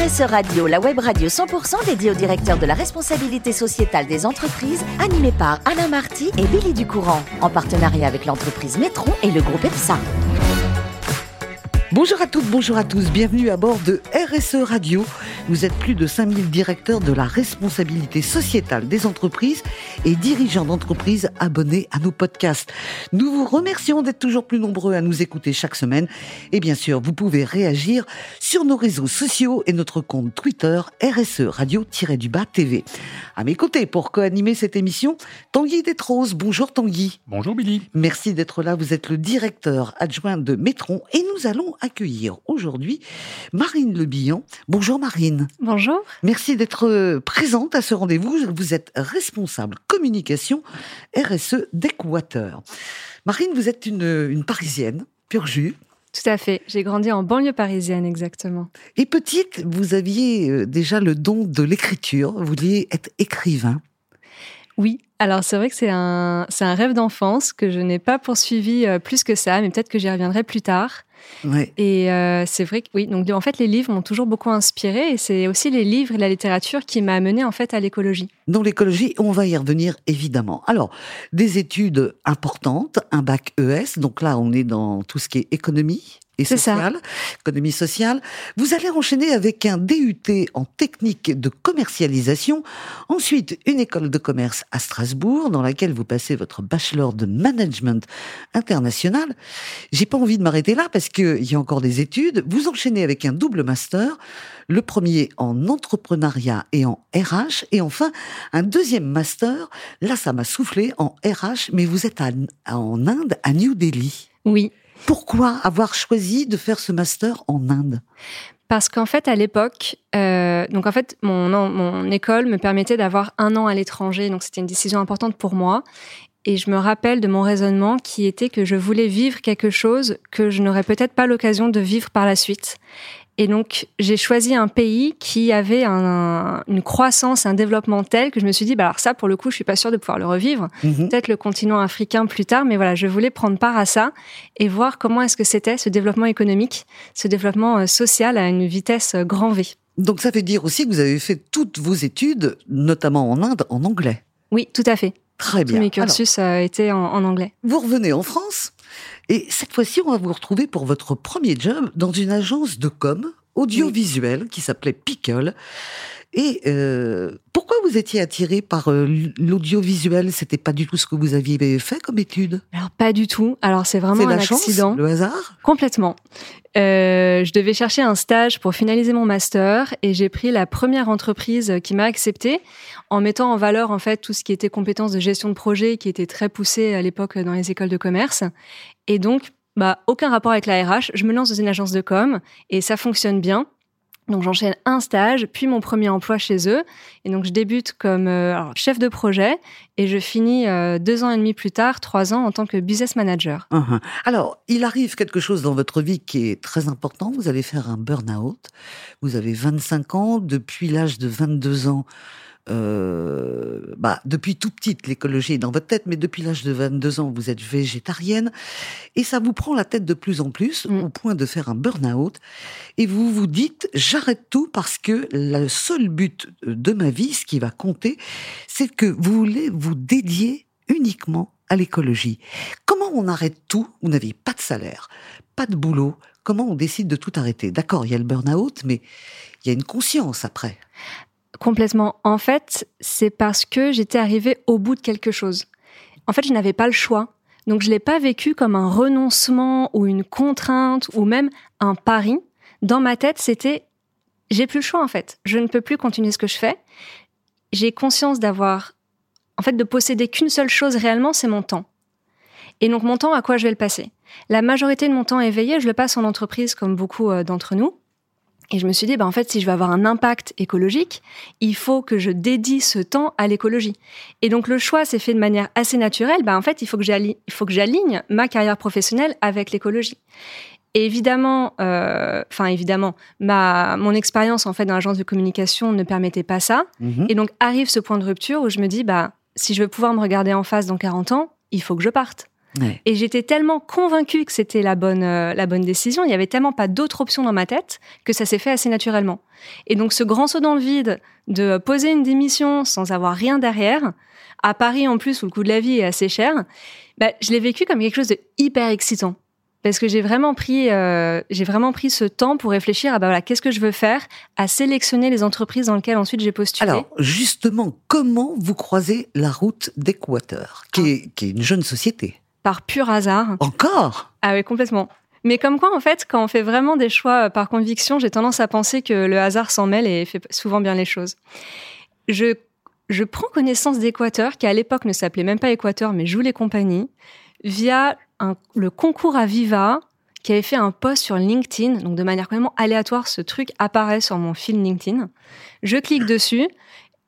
Radio, la web radio 100% dédiée au directeur de la responsabilité sociétale des entreprises, animée par Alain Marty et Billy Ducourant, en partenariat avec l'entreprise Métron et le groupe EPSA. Bonjour à toutes, bonjour à tous, bienvenue à bord de RSE Radio. Vous êtes plus de 5000 directeurs de la responsabilité sociétale des entreprises et dirigeants d'entreprises abonnés à nos podcasts. Nous vous remercions d'être toujours plus nombreux à nous écouter chaque semaine. Et bien sûr, vous pouvez réagir sur nos réseaux sociaux et notre compte Twitter RSE Radio-du-Bas TV. À mes côtés, pour co-animer cette émission, Tanguy Détrose. Bonjour Tanguy. Bonjour Billy. Merci d'être là. Vous êtes le directeur adjoint de Métron et nous allons accueillir aujourd'hui Marine Le Bonjour Marine. Bonjour. Merci d'être euh, présente à ce rendez-vous. Vous êtes responsable communication RSE d'Equateur. Marine, vous êtes une, Parisienne, pur jus. Tout à fait. J'ai grandi en banlieue parisienne, exactement. Et petite, vous aviez euh, déjà le don de l'écriture. Vous vouliez être écrivain. Oui, alors c'est vrai que c'est un, un rêve d'enfance que je n'ai pas poursuivi euh, plus que ça, mais peut-être que j'y reviendrai plus tard. Et euh, c'est vrai que oui, donc en fait les livres m'ont toujours beaucoup inspiré et c'est aussi les livres et la littérature qui m'a amené en fait à l'écologie. Dans l'écologie, on va y revenir évidemment. Alors, des études importantes, un bac ES, donc là on est dans tout ce qui est économie, et sociale, économie sociale. Vous allez enchaîner avec un DUT en technique de commercialisation, ensuite une école de commerce à Strasbourg dans laquelle vous passez votre bachelor de management international. J'ai pas envie de m'arrêter là parce qu'il y a encore des études. Vous enchaînez avec un double master, le premier en entrepreneuriat et en RH, et enfin un deuxième master. Là, ça m'a soufflé en RH, mais vous êtes en Inde, à New Delhi. Oui, pourquoi avoir choisi de faire ce master en Inde? Parce qu'en fait, à l'époque, euh, donc en fait, mon, mon école me permettait d'avoir un an à l'étranger, donc c'était une décision importante pour moi. Et je me rappelle de mon raisonnement qui était que je voulais vivre quelque chose que je n'aurais peut-être pas l'occasion de vivre par la suite. Et donc, j'ai choisi un pays qui avait une croissance, un développement tel que je me suis dit, bah alors ça, pour le coup, je suis pas sûre de pouvoir le revivre. Mhm. Peut-être le continent africain plus tard, mais voilà, je voulais prendre part à ça et voir comment est-ce que c'était ce développement économique, ce développement euh, social à une vitesse euh, grand V. Donc, ça veut dire aussi que vous avez fait toutes vos études, notamment en Inde, en anglais. Oui, tout à fait. Très bien. Tous mes cursus euh, étaient en, en anglais. Vous revenez en France et cette fois-ci, on va vous retrouver pour votre premier job dans une agence de com audiovisuel qui s'appelait Pickle. Et euh, pourquoi vous étiez attiré par euh, l'audiovisuel? C'était pas du tout ce que vous aviez fait comme étude? Alors pas du tout. Alors c'est vraiment un accident. le hasard? Complètement. Euh, je devais chercher un stage pour finaliser mon master et j'ai pris la première entreprise qui m'a accepté en mettant en valeur en fait tout ce qui était compétences de gestion de projet qui était très poussé à l'époque dans les écoles de commerce. Et donc, bah, aucun rapport avec la RH. Je me lance dans une agence de com et ça fonctionne bien. Donc j'enchaîne un stage, puis mon premier emploi chez eux. Et donc je débute comme euh, chef de projet et je finis euh, deux ans et demi plus tard, trois ans en tant que business manager. Uh-huh. Alors il arrive quelque chose dans votre vie qui est très important. Vous allez faire un burn-out. Vous avez 25 ans. Depuis l'âge de 22 ans, euh, bah, depuis tout petite, l'écologie est dans votre tête, mais depuis l'âge de 22 ans, vous êtes végétarienne, et ça vous prend la tête de plus en plus, mm. au point de faire un burn-out, et vous vous dites, j'arrête tout parce que le seul but de ma vie, ce qui va compter, c'est que vous voulez vous dédier uniquement à l'écologie. Comment on arrête tout Vous n'avez pas de salaire, pas de boulot? Comment on décide de tout arrêter? D'accord, il y a le burn-out, mais il y a une conscience après. Complètement. En fait, c'est parce que j'étais arrivée au bout de quelque chose. En fait, je n'avais pas le choix. Donc, je l'ai pas vécu comme un renoncement ou une contrainte ou même un pari. Dans ma tête, c'était j'ai plus le choix en fait. Je ne peux plus continuer ce que je fais. J'ai conscience d'avoir, en fait, de posséder qu'une seule chose réellement, c'est mon temps. Et donc mon temps, à quoi je vais le passer? La majorité de mon temps éveillé, je le passe en entreprise, comme beaucoup euh, d'entre nous. Et je me suis dit, bah, en fait, si je veux avoir un impact écologique, il faut que je dédie ce temps à l'écologie. Et donc, le choix s'est fait de manière assez naturelle. Bah, en fait, il faut que j'aligne ma carrière professionnelle avec l'écologie. Et évidemment, euh, enfin évidemment, ma mon expérience en fait dans l'agence de communication ne permettait pas ça. Mhm. Et donc arrive ce point de rupture où je me dis bah si je veux pouvoir me regarder en face dans 40 ans, il faut que je parte. Et j'étais tellement convaincue que c'était la bonne, euh, la bonne décision, il n'y avait tellement pas d'autres options dans ma tête que ça s'est fait assez naturellement. Et donc ce grand saut dans le vide de poser une démission sans avoir rien derrière, à Paris en plus où le coût de la vie est assez cher, bah, je l'ai vécu comme quelque chose de hyper excitant. Parce que j'ai vraiment pris euh, j'ai vraiment pris ce temps pour réfléchir à bah voilà qu'est-ce que je veux faire à sélectionner les entreprises dans lesquelles ensuite j'ai postulé. Alors justement comment vous croisez la route d'Équateur qui, est, qui est une jeune société? Par pur hasard. Encore? Ah oui complètement. Mais comme quoi, en fait, quand on fait vraiment des choix euh, par conviction, j'ai tendance à penser que le hasard s'en mêle et fait souvent bien les choses. Je, je prends connaissance d'Équateur, qui à l'époque ne s'appelait même pas Équateur, mais Joue les compagnies, via le concours à Viva qui avait fait un post sur LinkedIn, donc de manière complètement aléatoire, ce truc apparaît sur mon fil LinkedIn. Je clique dessus,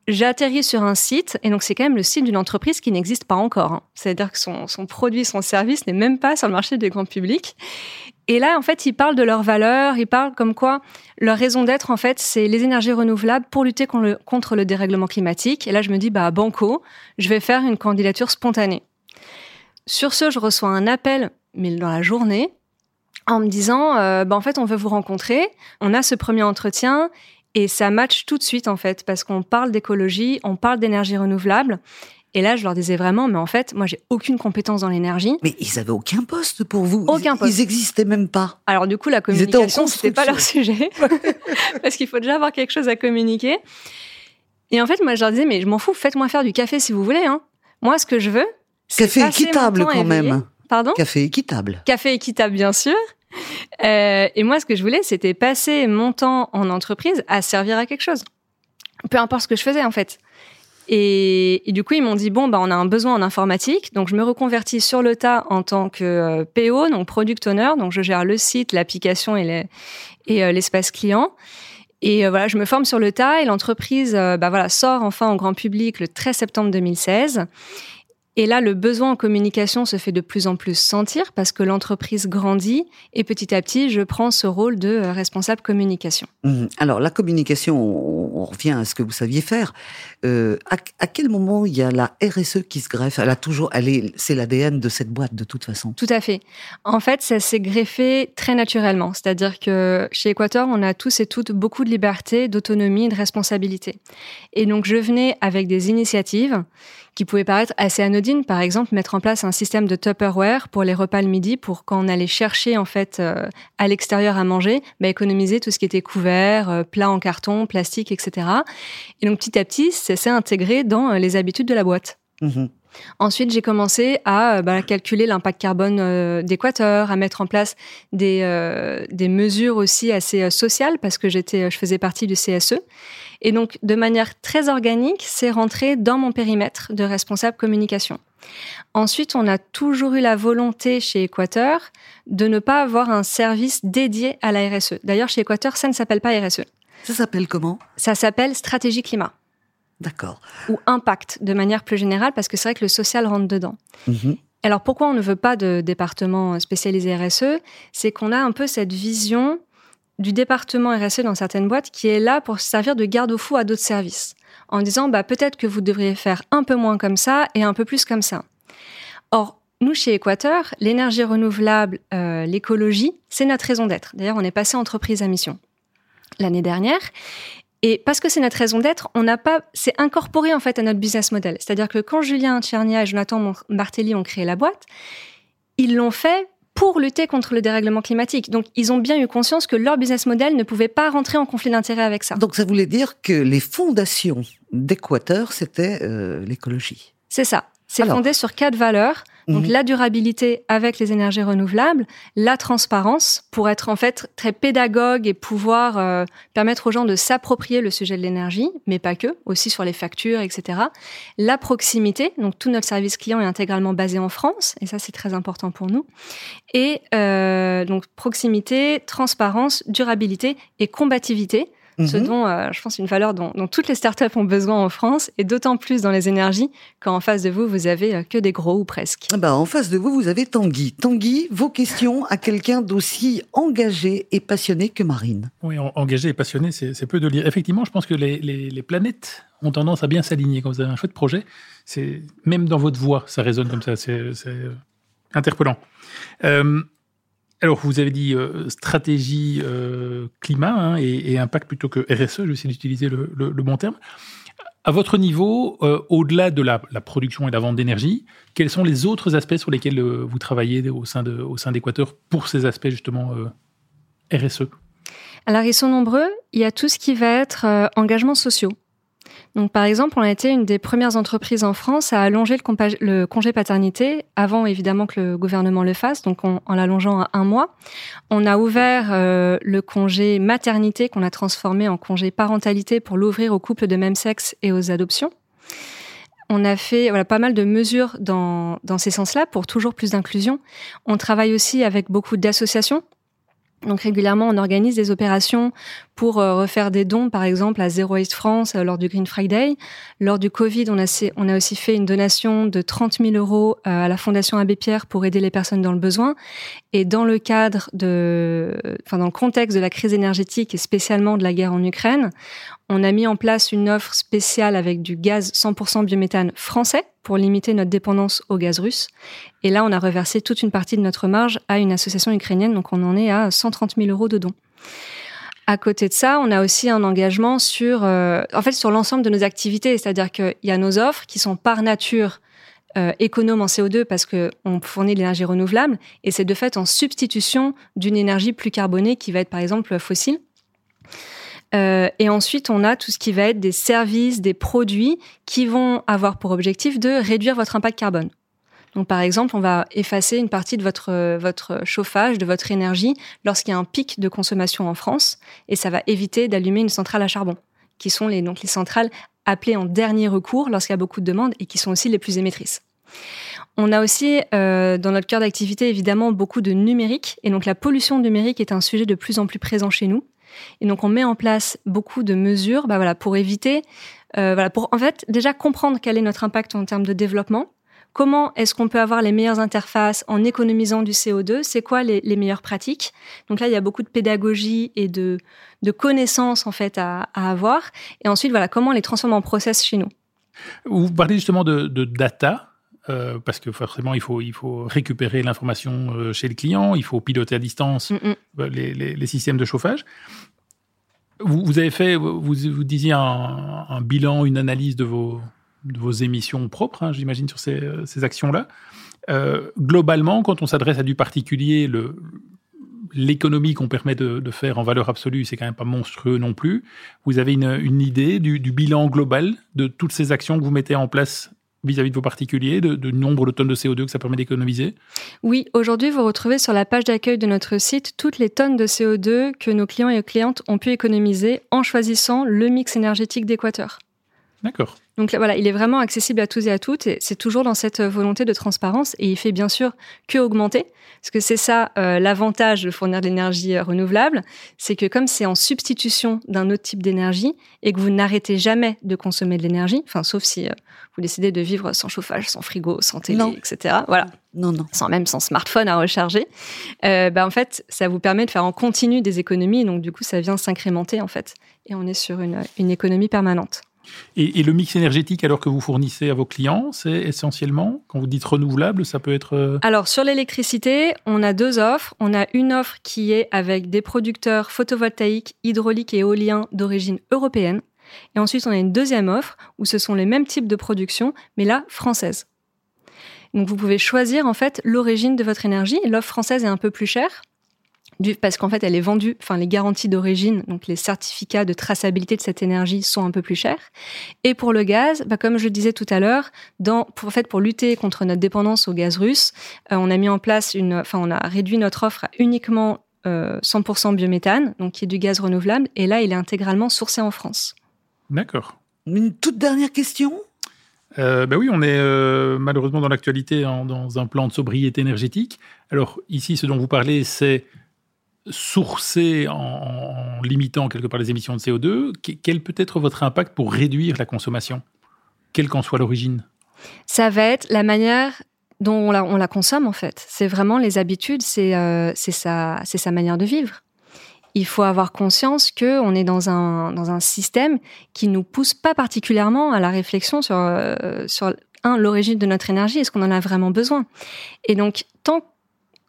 j'atterris sur un site, et donc c'est quand même le site d'une entreprise qui n'existe pas encore. Hein. C'est-à-dire que son, produit, son service n'est même pas sur le marché du grand public. Et là, en fait, ils parlent de leurs valeurs, ils parlent comme quoi leur raison d'être, en fait, c'est les énergies renouvelables pour lutter contre le, contre le dérèglement climatique. Et là, je me dis, bah, banco, je vais faire une candidature spontanée. Sur ce, je reçois un appel, mais dans la journée, en me disant, euh, bah, en fait, on veut vous rencontrer. On a ce premier entretien et ça match tout de suite, en fait, parce qu'on parle d'écologie, on parle d'énergie renouvelable. Et là, je leur disais vraiment, mais en fait, moi, j'ai aucune compétence dans l'énergie. Mais ils avaient aucun poste pour vous. Aucun poste. Ils existaient même pas. Alors du coup, la communication, c'était pas leur sujet, parce qu'il faut déjà avoir quelque chose à communiquer. Et en fait, moi, je leur disais, mais je m'en fous, faites-moi faire du café si vous voulez. Hein. Moi, ce que je veux, Café équitable quand même. Pardon? Café équitable. Café équitable, bien sûr. Euh, et moi, ce que je voulais, c'était passer mon temps en entreprise à servir à quelque chose. Peu importe ce que je faisais, en fait. Et, du coup, ils m'ont dit bon, bah, on a un besoin en informatique, donc je me reconvertis sur le tas en tant que euh, PO, donc product owner, donc je gère le site, l'application et euh, l'espace client. Et voilà, je me forme sur le tas et l'entreprise, bah voilà, sort enfin au grand public le 13 septembre 2016. Et là, le besoin en communication se fait de plus en plus sentir parce que l'entreprise grandit et petit à petit, je prends ce rôle de euh, responsable communication. Mmh. Alors, la communication, on, revient à ce que vous saviez faire. Euh, à, quel moment il y a la RSE qui se greffe? Elle a toujours, elle est, c'est l'ADN de cette boîte de toute façon. Tout à fait. En fait, ça s'est greffé très naturellement. C'est-à-dire que chez Equator, on a tous et toutes beaucoup de liberté, d'autonomie, de responsabilité. Et donc, je venais avec des initiatives qui pouvaient paraître assez anodines. Par exemple, mettre en place un système de Tupperware pour les repas le midi, pour quand on allait chercher en fait euh, à l'extérieur à manger, bah, économiser tout ce qui était couvert, euh, plat en carton, plastique, etc. Et donc petit à petit, ça s'est intégré dans euh, les habitudes de la boîte. Mmh Ensuite, j'ai commencé à bah, calculer l'impact carbone d'Équateur, à mettre en place des, des mesures aussi assez sociales parce que j'étais, je faisais partie du CSE. Et donc, de manière très organique, c'est rentré dans mon périmètre de responsable communication. Ensuite, on a toujours eu la volonté chez Équateur de ne pas avoir un service dédié à la RSE. D'ailleurs, chez Équateur, ça ne s'appelle pas RSE. Ça s'appelle comment? Ça s'appelle stratégie climat. D'accord. Ou impact, de manière plus générale, parce que c'est vrai que le social rentre dedans. Mhm. Alors pourquoi on ne veut pas de département spécialisé RSE C'est qu'on a un peu cette vision du département RSE dans certaines boîtes qui est là pour servir de garde-fou à d'autres services, en disant bah, peut-être que vous devriez faire un peu moins comme ça et un peu plus comme ça. Or, nous, chez Équateur, l'énergie renouvelable, euh, l'écologie, c'est notre raison d'être. D'ailleurs, on est passé entreprise à mission l'année dernière. Et parce que c'est notre raison d'être, on n'a pas, c'est incorporé en fait à notre business model. C'est-à-dire que quand Julien Tchernia et Jonathan Martelly ont créé la boîte, ils l'ont fait pour lutter contre le dérèglement climatique. Donc, ils ont bien eu conscience que leur business model ne pouvait pas rentrer en conflit d'intérêts avec ça. Donc, ça voulait dire que les fondations d'Équateur, c'était euh, l'écologie. C'est ça. C'est fondé sur quatre valeurs. Donc mhm. la durabilité avec les énergies renouvelables, la transparence pour être en fait très pédagogue et pouvoir euh, permettre aux gens de s'approprier le sujet de l'énergie, mais pas que, aussi sur les factures, etc. La proximité, donc tout notre service client est intégralement basé en France, et ça c'est très important pour nous. Et euh, donc proximité, transparence, durabilité et combativité ce mhm. dont euh, je pense une valeur dont, toutes les startups ont besoin en France et d'autant plus dans les énergies quand en face de vous vous avez euh, que des gros ou presque. Ah bah en face de vous vous avez Tanguy. Tanguy, vos questions à quelqu'un d'aussi engagé et passionné que Marine? Oui, engagé et passionné, c'est peu de lire. Effectivement, je pense que les, les, planètes ont tendance à bien s'aligner quand vous avez un chouette projet. C'est même dans votre voix, ça résonne comme ça. C'est Interpellant. Euh, alors, vous avez dit euh, stratégie euh, climat hein, et, et, plutôt que RSE, je vais essayer d'utiliser le, bon terme. À votre niveau, au-delà de la, production et la vente d'énergie, quels sont les autres aspects sur lesquels vous travaillez au sein d'Équateur pour ces aspects justement RSE Alors, ils sont nombreux. Il y a tout ce qui va être engagement sociaux. Donc, par exemple, on a été une des premières entreprises en France à allonger le, congé paternité avant, évidemment, que le gouvernement le fasse, donc en, l'allongeant à un mois. On a ouvert euh, le congé maternité qu'on a transformé en congé parentalité pour l'ouvrir aux couples de même sexe et aux adoptions. On a fait voilà, pas mal de mesures dans, dans ces sens-là pour toujours plus d'inclusion. On travaille aussi avec beaucoup d'associations donc régulièrement, on organise des opérations pour euh, refaire des dons, par exemple à Zero Waste France euh, lors du Green Friday. Lors du Covid, on a, aussi fait une donation de 30 000 euros euh, à la Fondation Abbé Pierre pour aider les personnes dans le besoin. Et dans le cadre de, enfin dans le contexte de la crise énergétique et spécialement de la guerre en Ukraine, on a mis en place une offre spéciale avec du gaz 100% biométhane français pour limiter notre dépendance au gaz russe. Et là, on a reversé toute une partie de notre marge à une association ukrainienne, donc on en est à 130 000 euros de dons. À côté de ça, on a aussi un engagement sur, euh, sur l'ensemble de nos activités, c'est-à-dire qu'il y a nos offres qui sont par nature euh, économes en CO2 parce qu'on fournit de l'énergie renouvelable, et c'est de fait en substitution d'une énergie plus carbonée qui va être par exemple fossile. Euh, et ensuite, on a tout ce qui va être des services, des produits qui vont avoir pour objectif de réduire votre impact carbone. Donc, par exemple, on va effacer une partie de votre, votre chauffage, de votre énergie lorsqu'il y a un pic de consommation en France, et ça va éviter d'allumer une centrale à charbon, qui sont les, donc les centrales appelées en dernier recours lorsqu'il y a beaucoup de demandes et qui sont aussi les plus émettrices. On a aussi euh, dans notre cœur d'activité évidemment beaucoup de numérique et donc la pollution numérique est un sujet de plus en plus présent chez nous. Et donc on met en place beaucoup de mesures bah voilà, pour éviter, euh, voilà, pour en fait déjà comprendre quel est notre impact en termes de développement. Comment est-ce qu'on peut avoir les meilleures interfaces en économisant du CO2 C'est quoi les, meilleures pratiques? Donc là, il y a beaucoup de pédagogie et de, de connaissances en fait à, avoir. Et ensuite, voilà, comment les transformer en process chez nous? Vous parlez justement de data. Euh, parce que forcément, il faut, il faut récupérer l'information euh, chez le client, il faut piloter à distance mm, mm. Euh, les, les, les, systèmes de chauffage. Vous, vous avez fait, vous, vous disiez un, un, bilan, une analyse de vos, de vos émissions propres, hein, j'imagine, sur ces, ces actions-là. Euh, globalement, quand on s'adresse à du particulier, le, l'économie qu'on permet de, de, faire en valeur absolue, c'est quand même pas monstrueux non plus. Vous avez une, une idée du, du, bilan global de toutes ces actions que vous mettez en place vis-à-vis de vos particuliers, de, nombre de tonnes de CO2 que ça permet d'économiser? Oui, aujourd'hui, vous retrouvez sur la page d'accueil de notre site toutes les tonnes de CO2 que nos clients et clientes ont pu économiser en choisissant le mix énergétique d'Équateur. D'accord. Donc voilà, il est vraiment accessible à tous et à toutes et c'est toujours dans cette volonté de transparence et il fait bien sûr que augmenter parce que c'est ça euh, l'avantage de fournir de l'énergie euh, renouvelable, c'est que comme c'est en substitution d'un autre type d'énergie et que vous n'arrêtez jamais de consommer de l'énergie, enfin sauf si euh, vous décidez de vivre sans chauffage, sans frigo, sans télé, etc. Voilà. Non, non. Sans même sans smartphone à recharger. Euh, bah, en fait, ça vous permet de faire en continu des économies. Donc, du coup, ça vient s'incrémenter, en fait. Et on est sur une, une économie permanente. Et, le mix énergétique alors que vous fournissez à vos clients, c'est essentiellement, quand vous dites renouvelable, ça peut être... Euh, alors sur l'électricité, on a deux offres. On a une offre qui est avec des producteurs photovoltaïques, hydrauliques et éoliens d'origine européenne. Et ensuite, on a une deuxième offre où ce sont les mêmes types de production, mais là, française. Donc vous pouvez choisir en fait l'origine de votre énergie. L'offre française est un peu plus chère, parce qu'en fait, elle est vendue, enfin, les garanties d'origine, donc les certificats de traçabilité de cette énergie sont un peu plus chers. Et pour le gaz, bah, comme je le disais tout à l'heure, dans, pour, en fait, pour lutter contre notre dépendance au gaz russe, euh, on a mis en place une, enfin, on a réduit notre offre à uniquement 100% euh, biométhane, donc qui est du gaz renouvelable, et là, il est intégralement sourcé en France. D'accord. Une toute dernière question? Euh, ben oui, on est malheureusement dans l'actualité dans un plan de sobriété énergétique. Alors ici, ce dont vous parlez, c'est sourcer en, limitant quelque part les émissions de CO2, quel peut être votre impact pour réduire la consommation, quelle qu'en soit l'origine? Ça va être la manière dont on la, on la consomme en fait. C'est vraiment les habitudes, c'est euh, sa, sa manière de vivre. Il faut avoir conscience que on est dans un, système qui nous pousse pas particulièrement à la réflexion sur, euh, l'origine de notre énergie, est-ce qu'on en a vraiment besoin? Et donc,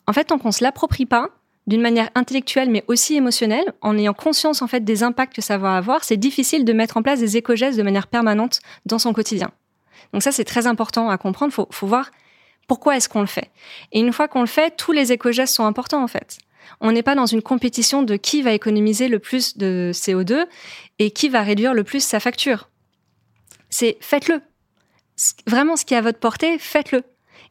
en fait, tant qu'on se l'approprie pas, d'une manière intellectuelle mais aussi émotionnelle, en ayant conscience en fait des impacts que ça va avoir, c'est difficile de mettre en place des éco-gestes de manière permanente dans son quotidien. Donc ça c'est très important à comprendre. Faut, faut voir pourquoi est-ce qu'on le fait. Et une fois qu'on le fait, tous les éco-gestes sont importants en fait. On n'est pas dans une compétition de qui va économiser le plus de CO2 et qui va réduire le plus sa facture. C'est faites-le. Vraiment, ce qui est à votre portée, faites-le.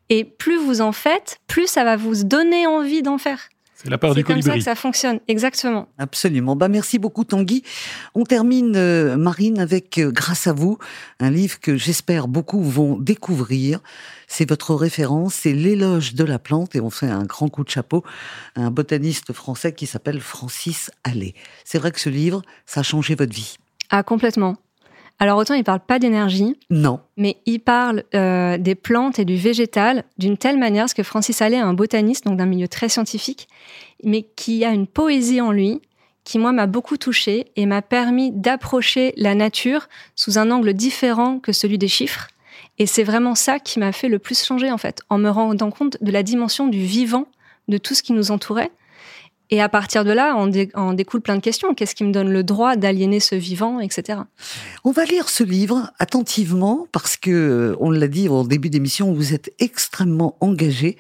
Et plus vous en faites, plus ça va vous donner envie d'en faire. C'est la part du colibri. C'est comme ça que ça fonctionne, exactement. Absolument. Bah, merci beaucoup Tanguy. On termine, euh, Marine, avec euh, Grâce à vous, un livre que j'espère beaucoup vont découvrir. C'est votre référence, c'est l'éloge de la plante et on fait un grand coup de chapeau à un botaniste français qui s'appelle Francis Allais. C'est vrai que ce livre, ça a changé votre vie. Ah, complètement. Alors autant il parle pas d'énergie. Non. Mais il parle euh, des plantes et du végétal d'une telle manière, parce que Francis Allais est un botaniste, donc d'un milieu très scientifique, mais qui a une poésie en lui qui, moi, m'a beaucoup touchée et m'a permis d'approcher la nature sous un angle différent que celui des chiffres. Et c'est vraiment ça qui m'a fait le plus changer, en fait, en me rendant compte de la dimension du vivant, de tout ce qui nous entourait, et à partir de là, on, découle plein de questions. Qu'est-ce qui me donne le droit d'aliéner ce vivant, etc. On va lire ce livre attentivement parce que, on l'a dit au début d'émission, vous êtes extrêmement engagé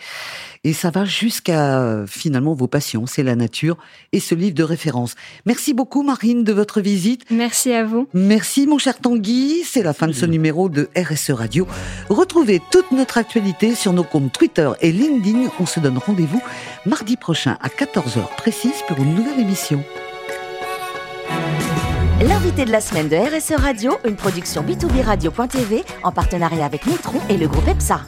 et ça va jusqu'à finalement vos passions, c'est la nature et ce livre de référence. Merci beaucoup Marine de votre visite. Merci à vous. Merci mon cher Tanguy, c'est la fin de ce numéro de RSE Radio. Retrouvez toute notre actualité sur nos comptes Twitter et LinkedIn. On se donne rendez-vous mardi prochain à 14h précise pour une nouvelle émission. L'invité de la semaine de RSE Radio, une production b2b radio.tv en partenariat avec Nitron et le groupe EPSA.